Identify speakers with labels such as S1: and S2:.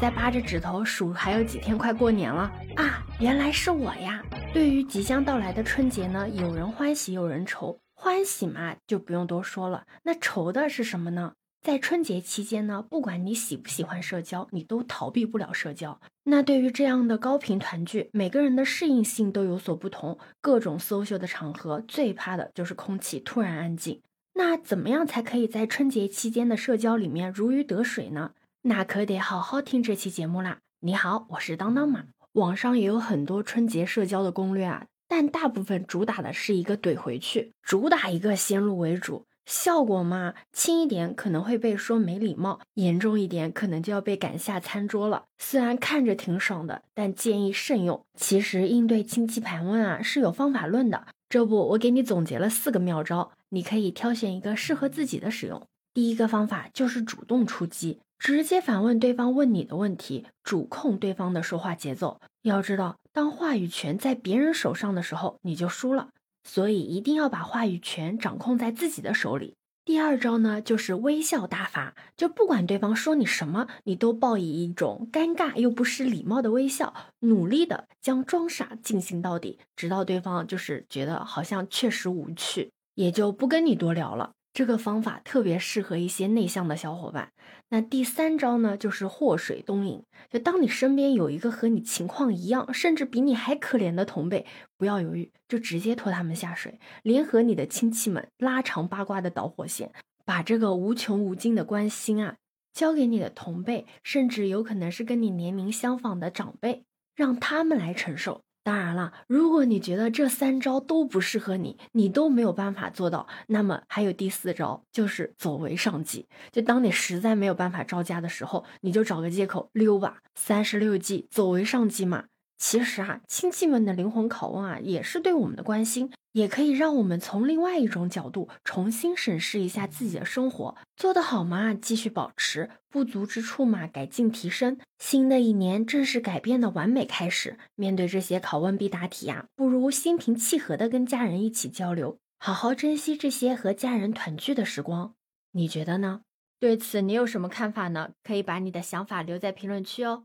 S1: 在扒着指头数还有几天快过年了啊，原来是我呀！对于即将到来的春节呢，有人欢喜有人愁。欢喜嘛，就不用多说了。那愁的是什么呢？在春节期间呢，不管你喜不喜欢社交，你都逃避不了社交。那对于这样的高频团聚，每个人的适应性都有所不同。各种 social 的场合，最怕的就是空气突然安静。那怎么样才可以在春节期间的社交里面如鱼得水呢？那可得好好听这期节目啦！你好，我是当当马。网上也有很多春节社交的攻略啊，但大部分主打的是一个怼回去，主打一个先入为主，效果嘛，轻一点可能会被说没礼貌，严重一点可能就要被赶下餐桌了。虽然看着挺爽的，但建议慎用。其实应对亲戚盘问啊是有方法论的，这不我给你总结了四个妙招，你可以挑选一个适合自己的使用。第一个方法就是主动出击。直接反问对方问你的问题，主控对方的说话节奏。要知道，当话语权在别人手上的时候，你就输了。所以一定要把话语权掌控在自己的手里。第二招呢，就是微笑大法，就不管对方说你什么，你都报以一种尴尬又不失礼貌的微笑，努力的将装傻进行到底，直到对方就是觉得好像确实无趣，也就不跟你多聊了。这个方法特别适合一些内向的小伙伴。那第三招呢，就是祸水东引。就当你身边有一个和你情况一样，甚至比你还可怜的同辈，不要犹豫，就直接拖他们下水，联合你的亲戚们拉长八卦的导火线，把这个无穷无尽的关心啊，交给你的同辈，甚至有可能是跟你年龄相仿的长辈，让他们来承受。当然了，如果你觉得这三招都不适合你，你都没有办法做到，那么还有第四招，就是走为上计。就当你实在没有办法招架的时候，你就找个借口溜吧。三十六计，走为上计嘛。其实啊，亲戚们的灵魂拷问啊，也是对我们的关心，也可以让我们从另外一种角度重新审视一下自己的生活，做得好吗？继续保持不足之处嘛，改进提升。新的一年正是改变的完美开始，面对这些拷问必答题呀，不如心平气和的跟家人一起交流，好好珍惜这些和家人团聚的时光。你觉得呢？对此你有什么看法呢？可以把你的想法留在评论区哦。